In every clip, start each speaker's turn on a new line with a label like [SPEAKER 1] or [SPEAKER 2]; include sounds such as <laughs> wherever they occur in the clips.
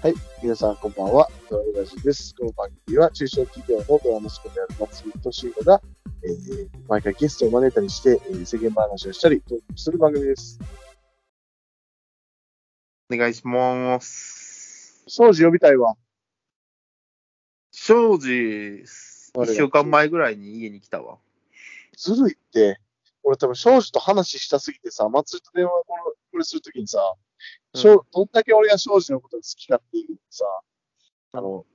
[SPEAKER 1] はい。皆さん、こんばんは。ドラムラジです。この番組は、中小企業のドラムスコである松井敏弘が、えー、毎回ゲストを招いたりして、えー、世間話をしたり、トークする番組です。
[SPEAKER 2] お願いします。
[SPEAKER 1] 庄司呼びたいわ。
[SPEAKER 2] 庄司、一週間前ぐらいに家に来たわ。
[SPEAKER 1] ずるいって、俺多分庄司と話したすぎてさ、松井と電話これするときにさ、
[SPEAKER 2] うん
[SPEAKER 1] 庄どんだけ俺が庄司のことが好きかっていうさ、あの、語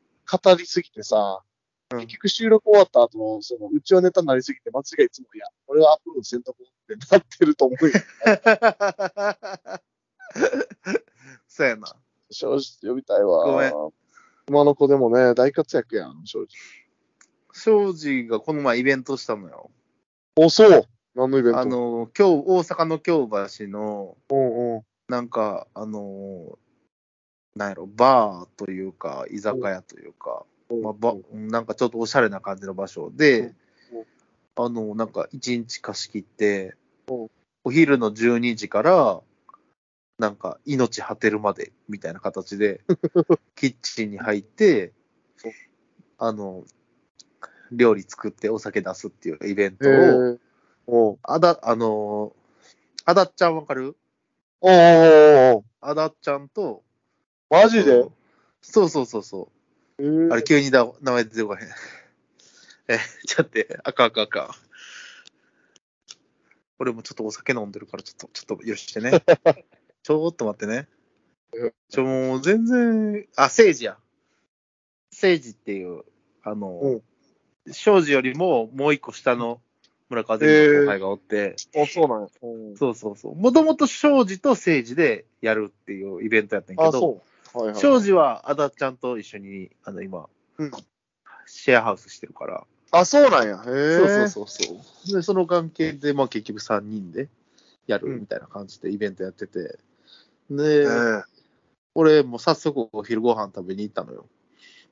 [SPEAKER 1] りすぎてさ、
[SPEAKER 2] うん
[SPEAKER 1] 結局収録終わった後、その、うちはネタになりすぎて、松井がいつも、いや、俺はアップロードせんとこってなってると思うよ。<laughs>
[SPEAKER 2] そうやな。
[SPEAKER 1] 正直呼びたいわ。
[SPEAKER 2] ごめん
[SPEAKER 1] 今の子でもね、大活躍やん、正直。
[SPEAKER 2] 庄司がこの前イベントしたのよ。
[SPEAKER 1] お、そう何のイベント？
[SPEAKER 2] あ、の、今日、大阪の京橋の、
[SPEAKER 1] うんうん。
[SPEAKER 2] なんか、あの、なんやろ、バーというか、居酒屋というか、まあ、ばなんかちょっとおしゃれな感じの場所で、あの、なんか一日貸し切って
[SPEAKER 1] う。ん、
[SPEAKER 2] お昼の12時から、なんか命果てるまでみたいな形で、<laughs> キッチンに入ってあの、料理作ってお酒出すっていうイベン
[SPEAKER 1] へ
[SPEAKER 2] トを、あだ、あの、あだっちゃんわかる？
[SPEAKER 1] おうおうおう
[SPEAKER 2] あだっちゃんと、
[SPEAKER 1] マジで？
[SPEAKER 2] そうそうそうそう。
[SPEAKER 1] えー
[SPEAKER 2] あれ、急にだ名前出てこへん。<laughs> え、ちょっと待って、あかんあかんあかん。俺もちょっとお酒飲んでるから、ちょっと、ちょっと、よしてね。<laughs> ちょっと待ってね。ちょ、もう全然、あ、聖治や。聖治っていう、あの、庄司よりももう一個下の村川全部の後輩がおって、
[SPEAKER 1] あ、そうなんや。うん
[SPEAKER 2] そうそうそう。もともと庄司と聖治でやるっていうイベントやったんや
[SPEAKER 1] あ、
[SPEAKER 2] けど、
[SPEAKER 1] そう。はいはい。
[SPEAKER 2] 庄司はあだちゃんと一緒に、あの、今、
[SPEAKER 1] うん
[SPEAKER 2] シェアハウスしてるから、
[SPEAKER 1] あ、そうなんや。へえ。
[SPEAKER 2] そうそうそうそう。で、その関係で、まあ結局3人でやるみたいな感じでイベントやってて、で、俺もう早速お昼ご飯食べに行ったのよ。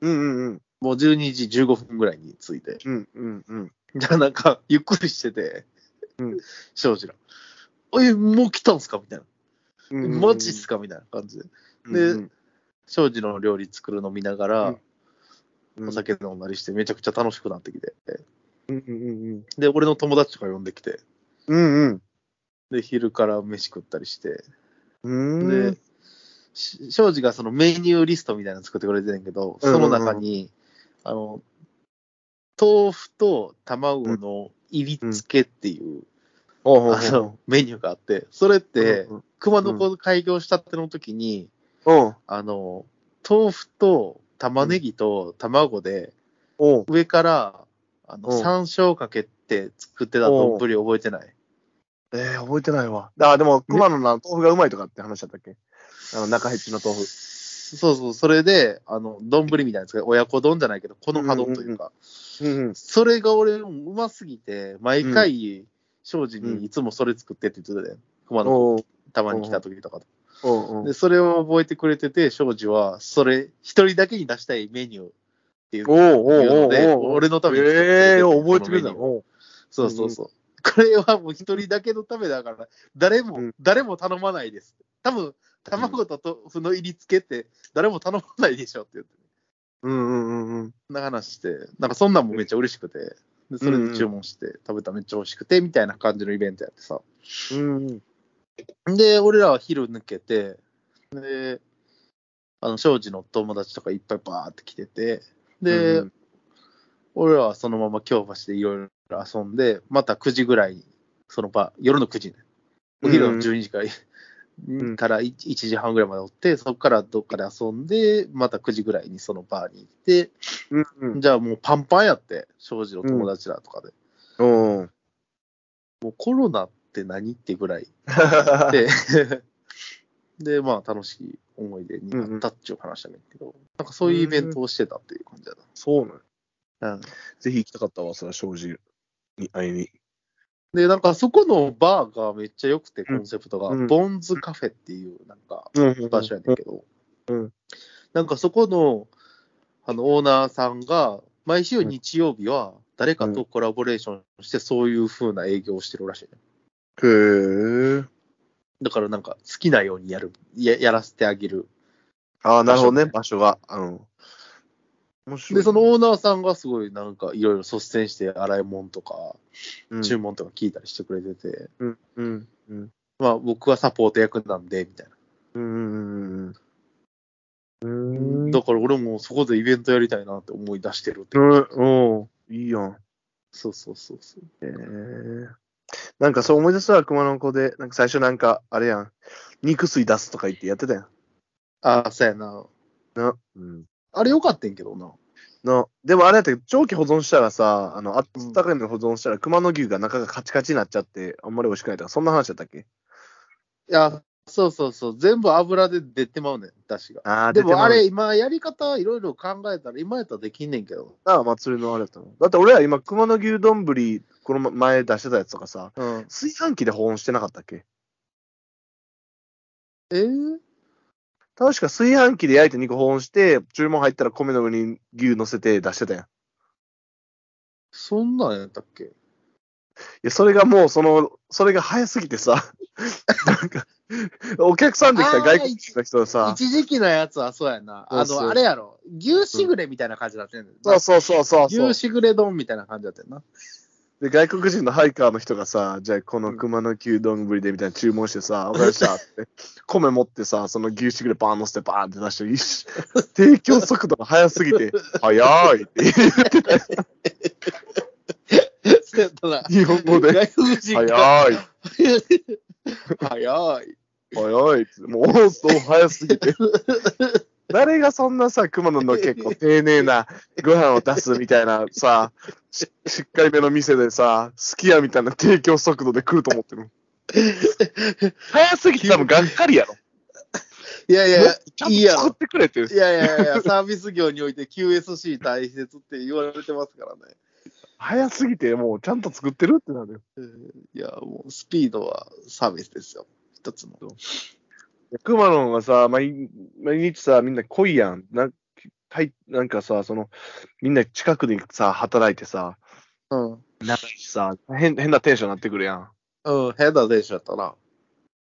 [SPEAKER 1] うんうんうん。
[SPEAKER 2] もう12時15分ぐらいに着いて。
[SPEAKER 1] うんうんうん。
[SPEAKER 2] じゃあなんか、ゆっくりしてて、
[SPEAKER 1] うん
[SPEAKER 2] 庄司ら。え、もう来たんすか？みたいな。
[SPEAKER 1] うんうん
[SPEAKER 2] マジっすか？みたいな感じで。で
[SPEAKER 1] うん
[SPEAKER 2] 庄司の料理作るの見ながら、
[SPEAKER 1] うん
[SPEAKER 2] お酒飲んだりしてめちゃくちゃ楽しくなってきて。
[SPEAKER 1] うんうんうん
[SPEAKER 2] で、俺の友達とか呼んできて、
[SPEAKER 1] うんうん
[SPEAKER 2] で、昼から飯食ったりして、
[SPEAKER 1] うん。
[SPEAKER 2] で、し庄司がそのメニューリストみたいなの作ってくれてるんやけど、その中に、あの、豆腐と卵の入り付けっていう、
[SPEAKER 1] ほうほうほう
[SPEAKER 2] あの、メニューがあって、それって、
[SPEAKER 1] うん
[SPEAKER 2] 熊野古開業したっての時に、
[SPEAKER 1] うん。
[SPEAKER 2] あの、豆腐と玉ねぎと卵で、
[SPEAKER 1] うん。
[SPEAKER 2] 上から、あの、
[SPEAKER 1] うん
[SPEAKER 2] 山椒かけて作ってた丼覚えてない？
[SPEAKER 1] えー、覚えてないわ。あ、でも、熊野の豆腐がうまいとかって話だったっけ？あの、中ヘッジの豆腐。
[SPEAKER 2] そうそう、それで、あの、丼みたいなやつが、親子丼じゃないけど、この葉丼というか、
[SPEAKER 1] うんうん。
[SPEAKER 2] それが俺、うますぎて、毎回、庄司にいつもそれ作ってって言ってたで、熊野たまに来た時とか。
[SPEAKER 1] おうおう。
[SPEAKER 2] で、それを覚えてくれてて、庄司は、それ、一人だけに出したいメニューっていうので、俺のために
[SPEAKER 1] ええ
[SPEAKER 2] て
[SPEAKER 1] 覚えてくれた
[SPEAKER 2] そのそうそうそう。これはもう一人だけのためだから、誰も、
[SPEAKER 1] うん。
[SPEAKER 2] 誰も頼まないです。多分、卵と豆腐の入り付けって、誰も頼まないでしょって言って、
[SPEAKER 1] うんうんうんうん。
[SPEAKER 2] な話して、なんかそんなんもめっちゃ嬉しくて、でそれで注文して、食べたらめっちゃ美味しくて、みたいな感じのイベントやってさ。
[SPEAKER 1] うん
[SPEAKER 2] で、俺らは昼抜けて、で、あの、庄司の友達とかいっぱいバーって来てて、で、
[SPEAKER 1] うん
[SPEAKER 2] 俺らはそのまま京橋でいろいろ遊んで、また9時ぐらいに、その場、夜の9時ね、お昼の12時から,、
[SPEAKER 1] ん
[SPEAKER 2] から 1, 時半ぐらいまでおって、そこからどっかで遊んで、また9時ぐらいにそのバーに行って、
[SPEAKER 1] うんうん。
[SPEAKER 2] じゃあもうパンパンやって、庄司の友達らとかで。
[SPEAKER 1] うん。
[SPEAKER 2] もうコロナって何ってぐらい <laughs> で、で、まあ楽しい思い出になったっていう話だけど、なんかそういうイベントをしてたっていう感じだ
[SPEAKER 1] そうなん
[SPEAKER 2] な。うん
[SPEAKER 1] ぜひ行きたかったわ、それは庄司に会いに。
[SPEAKER 2] で、なんかそこのバーがめっちゃ良くて、コ
[SPEAKER 1] うん。
[SPEAKER 2] ンセプトが、
[SPEAKER 1] うん。
[SPEAKER 2] ボンズカフェっていうなんか
[SPEAKER 1] うん。
[SPEAKER 2] 場所やねんけど、
[SPEAKER 1] うん。
[SPEAKER 2] なんかそこのあのオーナーさんが、毎週日曜日は誰かとコラボレーションして、そういう風な営業をしてるらしいね。
[SPEAKER 1] へえ。
[SPEAKER 2] だからなんか好きなようにやる、ややらせてあげる。
[SPEAKER 1] ああ、なるほどね、場所が。うん。
[SPEAKER 2] で、そのオーナーさんがすごいなんかいろいろ率先して洗い物とか、
[SPEAKER 1] うん、
[SPEAKER 2] 注文とか聞いたりしてくれてて、
[SPEAKER 1] うん、うん、うん。
[SPEAKER 2] まあ僕はサポート役なんで、みたいな。
[SPEAKER 1] うん、うん、うん。うん。
[SPEAKER 2] だから俺もそこでイベントやりたいなって思い出してるって。
[SPEAKER 1] うん、うん。いいやん。
[SPEAKER 2] そうそうそうそう。
[SPEAKER 1] えー、なんかそう思い出すわ、熊の子で。なんか最初なんか、あれやん。肉水出すとか言ってやってたやん。
[SPEAKER 2] ああ、そうやな。
[SPEAKER 1] な。うん。
[SPEAKER 2] あれよかったんけどな。
[SPEAKER 1] の、でもあれやったけど、長期保存したらさ、あの、あったかいの保存したら、熊の牛が中がカチカチになっちゃって、あんまり美味しくないとか、そんな話だったっけ？
[SPEAKER 2] いや、そうそうそう。全部油で出てまうねん、だしが。
[SPEAKER 1] ああ、
[SPEAKER 2] でもあれ、
[SPEAKER 1] 出て
[SPEAKER 2] 今やり方いろいろ考えたら、今やったらできんねんけど。
[SPEAKER 1] ああ祭りのあれだったの。だって俺ら今、熊の牛丼、この前出してたやつとかさ、
[SPEAKER 2] うん。
[SPEAKER 1] 炊飯器で保温してなかったっけ？
[SPEAKER 2] えー、
[SPEAKER 1] 確か炊飯器で焼いて肉保温して、注文入ったら米の上に牛乗せて出してたやん。い
[SPEAKER 2] そんなんやったっけ？
[SPEAKER 1] や、それがもう、その、それが早すぎてさ、<laughs> なんか、お客さんで来た外国人の人はさ、
[SPEAKER 2] 一時期のやつはそうやな。あの、あれやろ。牛しぐれみたいな感じだったんだよ
[SPEAKER 1] そうそうそうそうそう
[SPEAKER 2] 牛。しぐれ丼みたいな感じだったよな。
[SPEAKER 1] で、外国人のハイカーの人がさ、じゃあこの熊の牛丼ぶりでみたいな注文してさ、<laughs> わかりましたって、米持ってさ、その牛しぐれパン乗せてバーンって出して、一緒提供速度が速すぎて、<laughs> 早いって言ってた。日本語で。早い。<laughs>
[SPEAKER 2] 早い。
[SPEAKER 1] 早いって。もう、そう早すぎて。誰がそんなさ、熊野の結構丁寧なご飯を出すみたいなさ、ししっかりめの店でさ、好きやみたいな提供速度で来ると思ってる。早すぎて多分がっかりやろ。
[SPEAKER 2] いやいや、
[SPEAKER 1] ちゃんと作ってくれって。
[SPEAKER 2] いやいやいや、サービス業において QSC 大切って言われてますからね。
[SPEAKER 1] 早すぎて、もうちゃんと作ってるってなるよ。
[SPEAKER 2] いや、もうスピードはサービスですよ。一つの。
[SPEAKER 1] 熊野がさ、毎毎日さ、みんな来いやん。ななんかさ、その、みんな近くにさ、働いてさ、
[SPEAKER 2] うん。
[SPEAKER 1] 仲いいしさ、変変なテンションになってくるやん。
[SPEAKER 2] うん、変な電車やったな。
[SPEAKER 1] う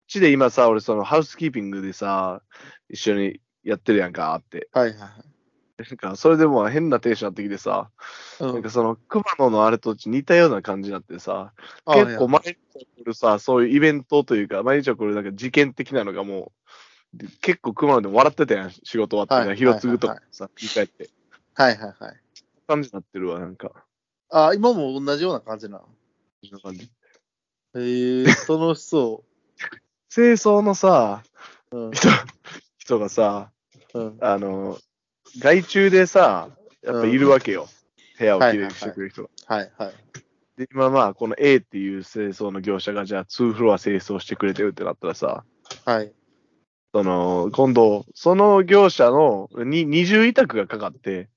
[SPEAKER 1] ちで今さ、俺そのハウスキーピングでさ、一緒にやってるやんかって。
[SPEAKER 2] はいはいはい。
[SPEAKER 1] なんか、それでもう変なテンションになってきてさ、
[SPEAKER 2] うん
[SPEAKER 1] なんかその、熊野のあれと似たような感じになってさ、
[SPEAKER 2] あ
[SPEAKER 1] 結構毎日起こるさ、そういうイベントというか、毎日起こるなんか事件的なのがもう、で結構熊野でも笑ってたやん、仕事終わって
[SPEAKER 2] はい
[SPEAKER 1] ね、広継ぐと
[SPEAKER 2] はい
[SPEAKER 1] かさ、振り返って。
[SPEAKER 2] はいはいはい。
[SPEAKER 1] 感じになってるわ、なんか。
[SPEAKER 2] あ、今も同じような感じなの？
[SPEAKER 1] そんな感じ
[SPEAKER 2] へえ、楽しそ <laughs>
[SPEAKER 1] 清掃のさ、
[SPEAKER 2] う。うん。
[SPEAKER 1] 人、人がさ、
[SPEAKER 2] うん。
[SPEAKER 1] あの、外注でさ、やっぱいるわけよ。部屋をきれいにしてくれる人が。
[SPEAKER 2] はいはい。
[SPEAKER 1] で、今まあ、この A っていう清掃の業者が、じゃあ2フロア清掃してくれてるってなったらさ、
[SPEAKER 2] はい。
[SPEAKER 1] その、今度、その業者のに二重委託がかかって、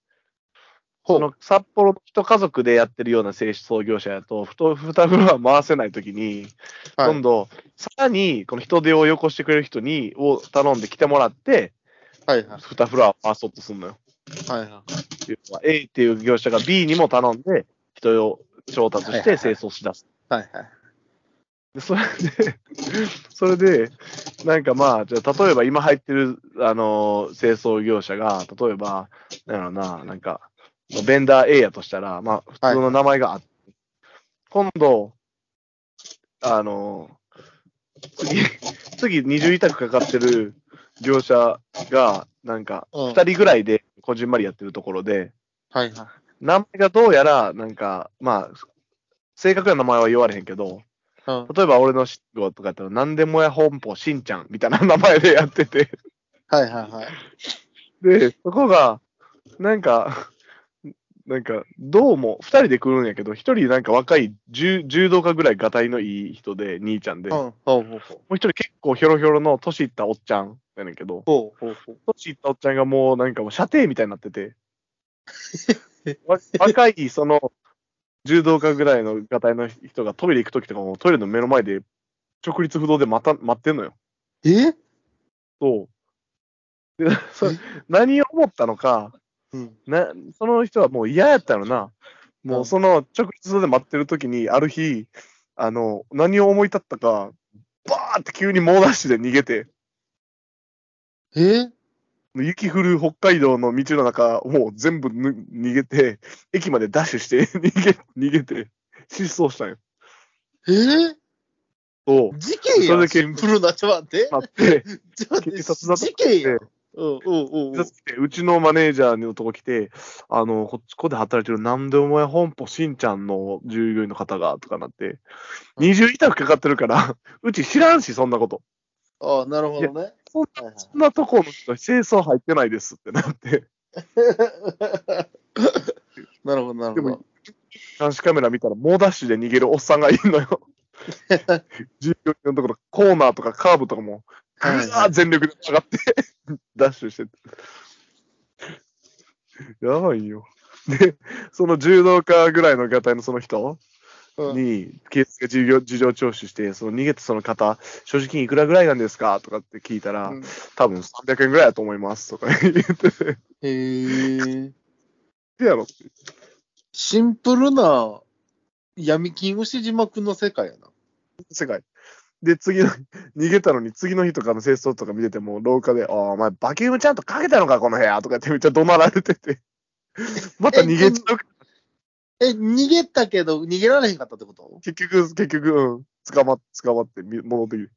[SPEAKER 1] その札幌の一家族でやってるような清掃業者やと、ふと2フロア回せないときに、
[SPEAKER 2] はい
[SPEAKER 1] 今度、さらにこの人手をよこしてくれる人に、を頼んで来てもらって、
[SPEAKER 2] はいはい。
[SPEAKER 1] 2フロアを回そうとするのよ。
[SPEAKER 2] はいはい。
[SPEAKER 1] A っていう業者が B にも頼んで、人を調達して清掃しだす。
[SPEAKER 2] はいはい。
[SPEAKER 1] でそれで、<laughs> それで、なんかまあ、じゃあ例えば今入ってる、あのー清掃業者が、例えば、なんやろな、なんか、ベンダー A やとしたら、まあ、普通の名前があって、今度、あのー次、次二重委託かかってる業者が、なんか、
[SPEAKER 2] うん
[SPEAKER 1] 二人ぐらいでこじんまりやってるところで、
[SPEAKER 2] はいはい。
[SPEAKER 1] 名前がどうやら、なんか、まあ、正確な名前は言われへんけど、
[SPEAKER 2] うん。
[SPEAKER 1] 例えば俺の仕事とかやったら、なんでもや本舗しんちゃんみたいな名前でやってて、
[SPEAKER 2] はいはいはい。
[SPEAKER 1] で、そこが、なんか、なんか、どうも、二人で来るんやけど、一人なんか若い柔柔道家ぐらいがたいのいい人で、兄ちゃんで、
[SPEAKER 2] うん。
[SPEAKER 1] も
[SPEAKER 2] ほうほうほう。
[SPEAKER 1] う一人結構ひょろひょろの年いったおっちゃんやねんけど、
[SPEAKER 2] ほうほうほう。
[SPEAKER 1] 年いったおっちゃんがもうなんかもう射程みたいになってて、<laughs> わ若いその柔道家ぐらいのがたいの人がトイレ行くときとかもトイレの目の前で直立不動で待た待ってんのよ。
[SPEAKER 2] え？
[SPEAKER 1] そう。で、<laughs> そ何を思ったのか、
[SPEAKER 2] うん。
[SPEAKER 1] な、その人はもう嫌やったのな。もうその直立で待ってる時に、ある日、あの、何を思い立ったか、バーって急に猛ダッシュで逃げて、
[SPEAKER 2] え？
[SPEAKER 1] 雪降る北海道の道の中、もう全部ぬ逃げて、駅までダッシュして、<laughs> 逃げ、逃げて、失踪したんよ。
[SPEAKER 2] え？ー、
[SPEAKER 1] そう。
[SPEAKER 2] 事件やん。
[SPEAKER 1] それだけ
[SPEAKER 2] シンプルな、ちょっと待って。
[SPEAKER 1] なって、
[SPEAKER 2] ちょっと待って
[SPEAKER 1] 警察だと
[SPEAKER 2] 事件やん。うんうんうんうん。
[SPEAKER 1] うちのマネージャーのとこ来て、あの、こっちこで働いてる、なんでお前本舗しんちゃんの従業員の方が、とかなって、二重委託かかってるから、<laughs> うち知らんし、そんなこと。
[SPEAKER 2] ああ、なるほどね。
[SPEAKER 1] そんなとこの人、清掃入ってないですってなって、
[SPEAKER 2] なるほど、なるほど。
[SPEAKER 1] 監視カメラ見たら、猛ダッシュで逃げるおっさんがいるのよ。従業員のところ、コーナーとかカーブとかも、ぐわー全力で上がって、ダッシュしてて。やばいよ。で、その柔道家ぐらいのガタイのその人
[SPEAKER 2] うん
[SPEAKER 1] に、警察が事情事情聴取して、その逃げたその方、所持金いくらぐらいなんですかとかって聞いたら、
[SPEAKER 2] うん
[SPEAKER 1] 多分300円ぐらいだと思いますとか言ってて、
[SPEAKER 2] へえ。
[SPEAKER 1] やろ。
[SPEAKER 2] シンプルな闇金牛島くんの世界やな。
[SPEAKER 1] 世界。で、次の、逃げたのに、次の日とかの清掃とか見てても、廊下で、ああ、お前、バキュームちゃんとかけたのか、この部屋とかってめっちゃ怒鳴られてて、<laughs> また逃げちゃう。
[SPEAKER 2] え、逃げたけど、逃げられへんかったってこと？
[SPEAKER 1] 結局、結局、うん、捕まっ、捕まってみ戻ってきて。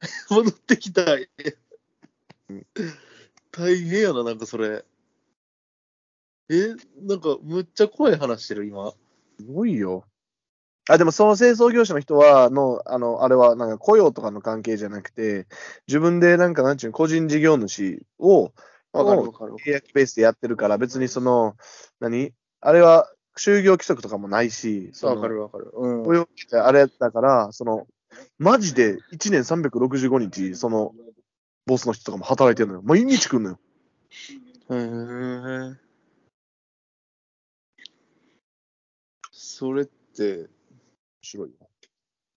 [SPEAKER 1] <laughs>
[SPEAKER 2] 戻ってきたい
[SPEAKER 1] うん。
[SPEAKER 2] 大変やな、なんかそれ。え、なんか、むっちゃ怖い話してる、今。
[SPEAKER 1] すごいよ。あ、でもその清掃業者の人は、の、あの、あれは、なんか雇用とかの関係じゃなくて、自分でなんか、なんちゅうの、個人事業主を、
[SPEAKER 2] わかる
[SPEAKER 1] を
[SPEAKER 2] わかる。
[SPEAKER 1] 契約ベースでやってるから、別にその、何？あれは、就業規則とかもないし、
[SPEAKER 2] わかるわかる。うん。
[SPEAKER 1] 雇用ってあれだから、その、マジで1年365日、その、ボスの人とかも働いてるのよ。毎日来んのよ。
[SPEAKER 2] へーそれって、
[SPEAKER 1] 面白いよ。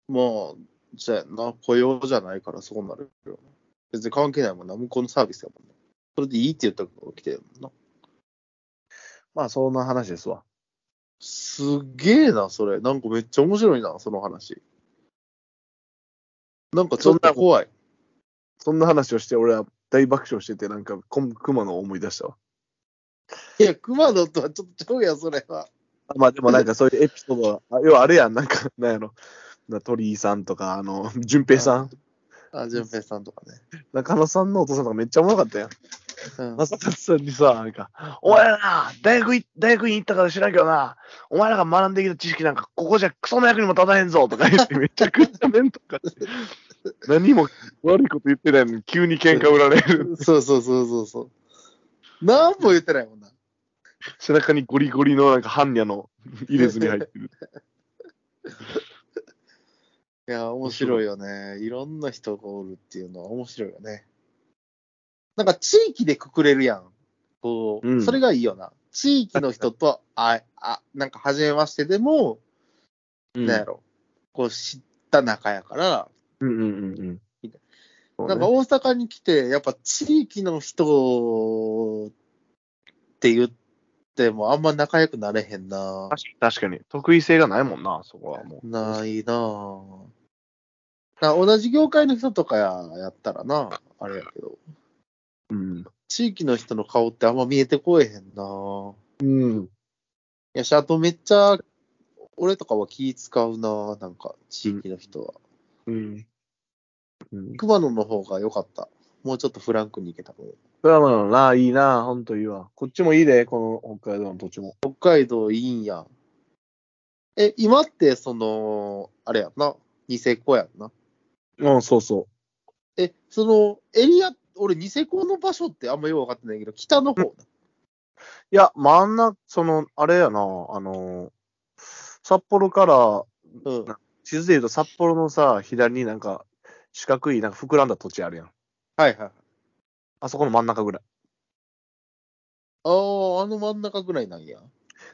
[SPEAKER 2] まあ、じゃあな、雇用じゃないからそうなるよ。別に関係ないもんな、向こうのサービスやもんね。それでいいって言ったから来てるもんな。
[SPEAKER 1] まあ、そんな話ですわ。
[SPEAKER 2] すげえな、それ。なんかめっちゃ面白いな、その話。なんかちょっと怖い。
[SPEAKER 1] そんな話をして、俺は大爆笑してて、なんか、熊の思い出したわ。
[SPEAKER 2] いや、熊野とはちょっとちゃうやん、それは。
[SPEAKER 1] あまあ、でもなんかそういうエピソードは、あ要はあれやん、なんか、なんやろ。な鳥居さんとか、あの、淳平さん、
[SPEAKER 2] あ、淳平さんとかね。
[SPEAKER 1] 中野さんのお父さんとかめっちゃおもろかったやん。
[SPEAKER 2] うん、
[SPEAKER 1] 正勝さんにさ、なんか、お前らな、大学い、大学院行ったから知らんけどな、お前らが学んできた知識なんか、ここじゃクソの役にも立たへんぞとか言って、<laughs> めちゃくちゃ面とかして、何も悪いこと言ってないのに、急に喧嘩売られる。
[SPEAKER 2] そうそうそうそうそう。何も言ってないもんな。
[SPEAKER 1] 背中にゴリゴリのなんか般若の入れ墨入ってる。
[SPEAKER 2] いや、面白いよね。いろんな人がおるっていうのは面白いよね。なんか地域でくくれるやん。こう、
[SPEAKER 1] うん
[SPEAKER 2] それがいいよな。地域の人と、あ、あ、なんか初めましてでも、
[SPEAKER 1] うん
[SPEAKER 2] なんやろ。こう知った仲やから、
[SPEAKER 1] うんうんうんうん。
[SPEAKER 2] なんか大阪に来て、やっぱ地域の人って言ってもあんま仲良くなれへんな。
[SPEAKER 1] 確かに確かに。得意性がないもんな、そこはもう。
[SPEAKER 2] ないなぁ。な同じ業界の人とかややったらな、あれやけど、
[SPEAKER 1] うん。
[SPEAKER 2] 地域の人の顔ってあんま見えてこえへんなぁ。
[SPEAKER 1] うん。
[SPEAKER 2] いやし、あとめっちゃ、俺とかは気使うなぁ、なんか、地域の人は。
[SPEAKER 1] うん。うん。
[SPEAKER 2] 熊野の方が良かった。もうちょっとフランクに行けたもん。
[SPEAKER 1] それはまあな、いいな、ほんといいわ。こっちもいいで、この北海道の土地も。
[SPEAKER 2] 北海道いいんや。え、今って、その、あれやんな、ニセコやんな。
[SPEAKER 1] うん、そうそ
[SPEAKER 2] え、その、エリア、俺、ニセコの場所ってあんまよく分かってないけど、北の方な。
[SPEAKER 1] う。いや、真ん中、その、あれやな、あの、札幌から、
[SPEAKER 2] うん。
[SPEAKER 1] 地図で言うと札幌のさ、左になんか、四角い、なんか膨らんだ土地あるやん。
[SPEAKER 2] はいはい。
[SPEAKER 1] あそこの真ん中ぐらい。
[SPEAKER 2] ああ、あの真ん中ぐらいなんや。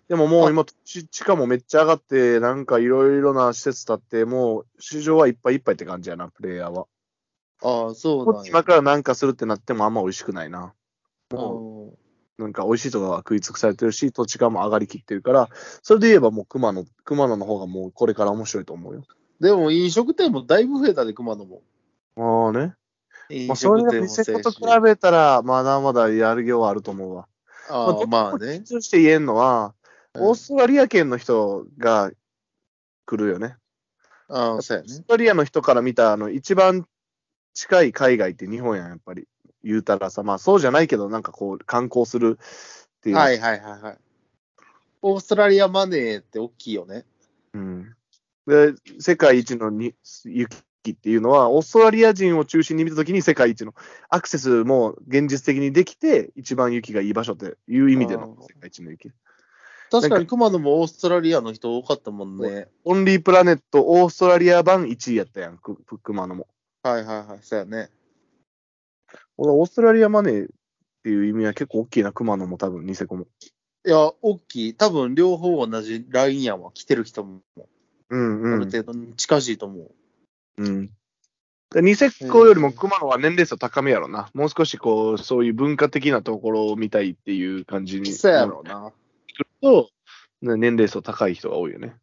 [SPEAKER 1] でももう今、地地価もめっちゃ上がって、なんかいろいろな施設建って、もう市場はいっぱいいっぱいって感じやな、プレイヤーは。
[SPEAKER 2] ああ、そう
[SPEAKER 1] こ
[SPEAKER 2] なん
[SPEAKER 1] 今からなんかするってなってもあんま美味しくないな。も
[SPEAKER 2] う
[SPEAKER 1] なんか美味しいとこが食い尽くされてるし、土地価も上がりきってるから、それで言えばもう熊野、熊野の方がもうこれから面白いと思うよ。
[SPEAKER 2] でも飲食店もだいぶ増えたで、熊野も。
[SPEAKER 1] ああね。まあ、そういうニセコと比べたら、まだまだやるようはあると思うわ。
[SPEAKER 2] ああ、まあね。
[SPEAKER 1] 通して言えんのは、
[SPEAKER 2] うん
[SPEAKER 1] オーストラリア圏の人が来るよね。
[SPEAKER 2] ああ、そうやね
[SPEAKER 1] オース。トラリアの人から見た、あの、一番近い海外って日本やん、やっぱり。言うたらさ、まあそうじゃないけど、なんかこう、観光するっていう。
[SPEAKER 2] はいはいはいはい。オーストラリアマネーって大きいよね。
[SPEAKER 1] うん。で、世界一のに雪っていうのは、オーストラリア人を中心に見たときに世界一のアクセスも現実的にできて、一番雪がいい場所っていう意味で
[SPEAKER 2] あ
[SPEAKER 1] の
[SPEAKER 2] ー
[SPEAKER 1] 世界一の雪。
[SPEAKER 2] 確かに熊野もオーストラリアの人多かったもんね。
[SPEAKER 1] オンリープラネットオーストラリア版1位やったやん、クク熊野も。
[SPEAKER 2] はいはいはい、そうやね。
[SPEAKER 1] 俺オーストラリアマネーっていう意味は結構大きいな、熊野も多分、ニセコも。
[SPEAKER 2] いや、大きい。多分両方同じラインやわ。来てる人も、
[SPEAKER 1] うん
[SPEAKER 2] ある
[SPEAKER 1] うん。
[SPEAKER 2] 程度に近しいと思う。
[SPEAKER 1] うん。でニセコよりも熊野は年齢層高めやろな。もう少しこう、そういう文化的なところを見たいっていう感じに。
[SPEAKER 2] そうやろうな。
[SPEAKER 1] と、ね年齢層高い人が多いよね。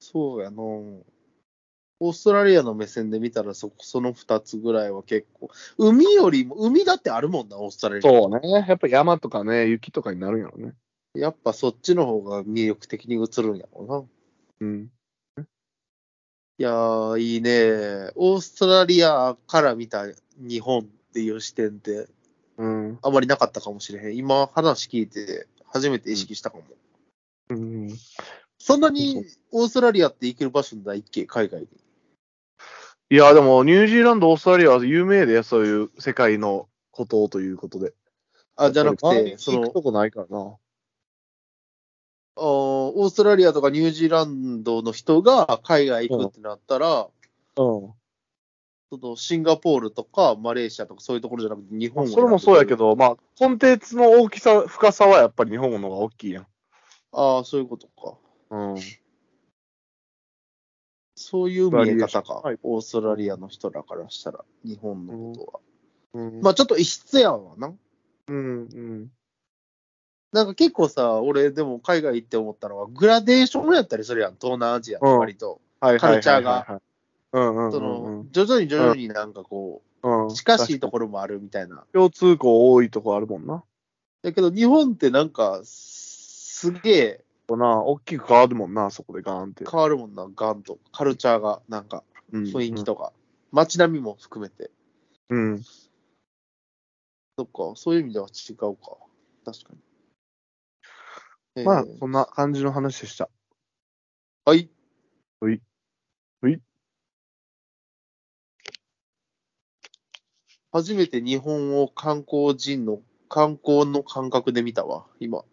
[SPEAKER 2] そうやの。オーストラリアの目線で見たらそ、その2つぐらいは結構。海よりも、海だってあるもんな、オーストラリア。
[SPEAKER 1] そうね。やっぱ山とかね、雪とかになるんやろね。
[SPEAKER 2] やっぱそっちの方が魅力的に映るんやろうな。
[SPEAKER 1] うん。
[SPEAKER 2] いやー、いいね。オーストラリアから見た日本っていう視点って
[SPEAKER 1] うん。
[SPEAKER 2] あまりなかったかもしれへん。今話聞いて初めて意識したかも。
[SPEAKER 1] うん、
[SPEAKER 2] そんなにオーストラリアって行ける場所ないっけ？海外に。
[SPEAKER 1] いや、でも、ニュージーランド、オーストラリアは有名で、そういう世界のことをということで。
[SPEAKER 2] あ、じゃなくて、その、
[SPEAKER 1] 行くとこないからな。
[SPEAKER 2] あーオーストラリアとかニュージーランドの人が海外行くってなったら、
[SPEAKER 1] うん。
[SPEAKER 2] そのシンガポールとかマレーシアとかそういうところじゃなくて日本を
[SPEAKER 1] それもそうやけ
[SPEAKER 2] ど。
[SPEAKER 1] ど、まあ、コンテンツの大きさ、深さはやっぱり日本の方が大きいやん。
[SPEAKER 2] ああ、そういうことか。
[SPEAKER 1] うん。
[SPEAKER 2] そういう見え方か。
[SPEAKER 1] はい
[SPEAKER 2] オーストラリアの人らからしたら、日本のことは。
[SPEAKER 1] うん。
[SPEAKER 2] まあちょっと異質やわな。
[SPEAKER 1] うん、うん。
[SPEAKER 2] なんか結構さ、俺でも海外行って思ったのは、グラデーションやったりするやん、東南アジアって
[SPEAKER 1] うん
[SPEAKER 2] 割と。
[SPEAKER 1] はい
[SPEAKER 2] カルチャーが。
[SPEAKER 1] うんうん
[SPEAKER 2] その、徐々に徐々になんかこ
[SPEAKER 1] うん。
[SPEAKER 2] う、近しいところもあるみたいな。
[SPEAKER 1] 共通項多いとこあるもんな。
[SPEAKER 2] だけど日本ってなんか、すげえ
[SPEAKER 1] な、大きく変わるもんな、そこでガーンって。
[SPEAKER 2] 変わるもんな、ガンと。カルチャーが、なんか、
[SPEAKER 1] うん
[SPEAKER 2] 雰囲気とか、街並みも含めて。
[SPEAKER 1] うん。
[SPEAKER 2] そっか、そういう意味では違うか。確かに。えー
[SPEAKER 1] まあ、そんな感じの話でした。
[SPEAKER 2] はい。
[SPEAKER 1] はい。はい。
[SPEAKER 2] 初めて日本を観光人の観光の感覚で見たわ、今。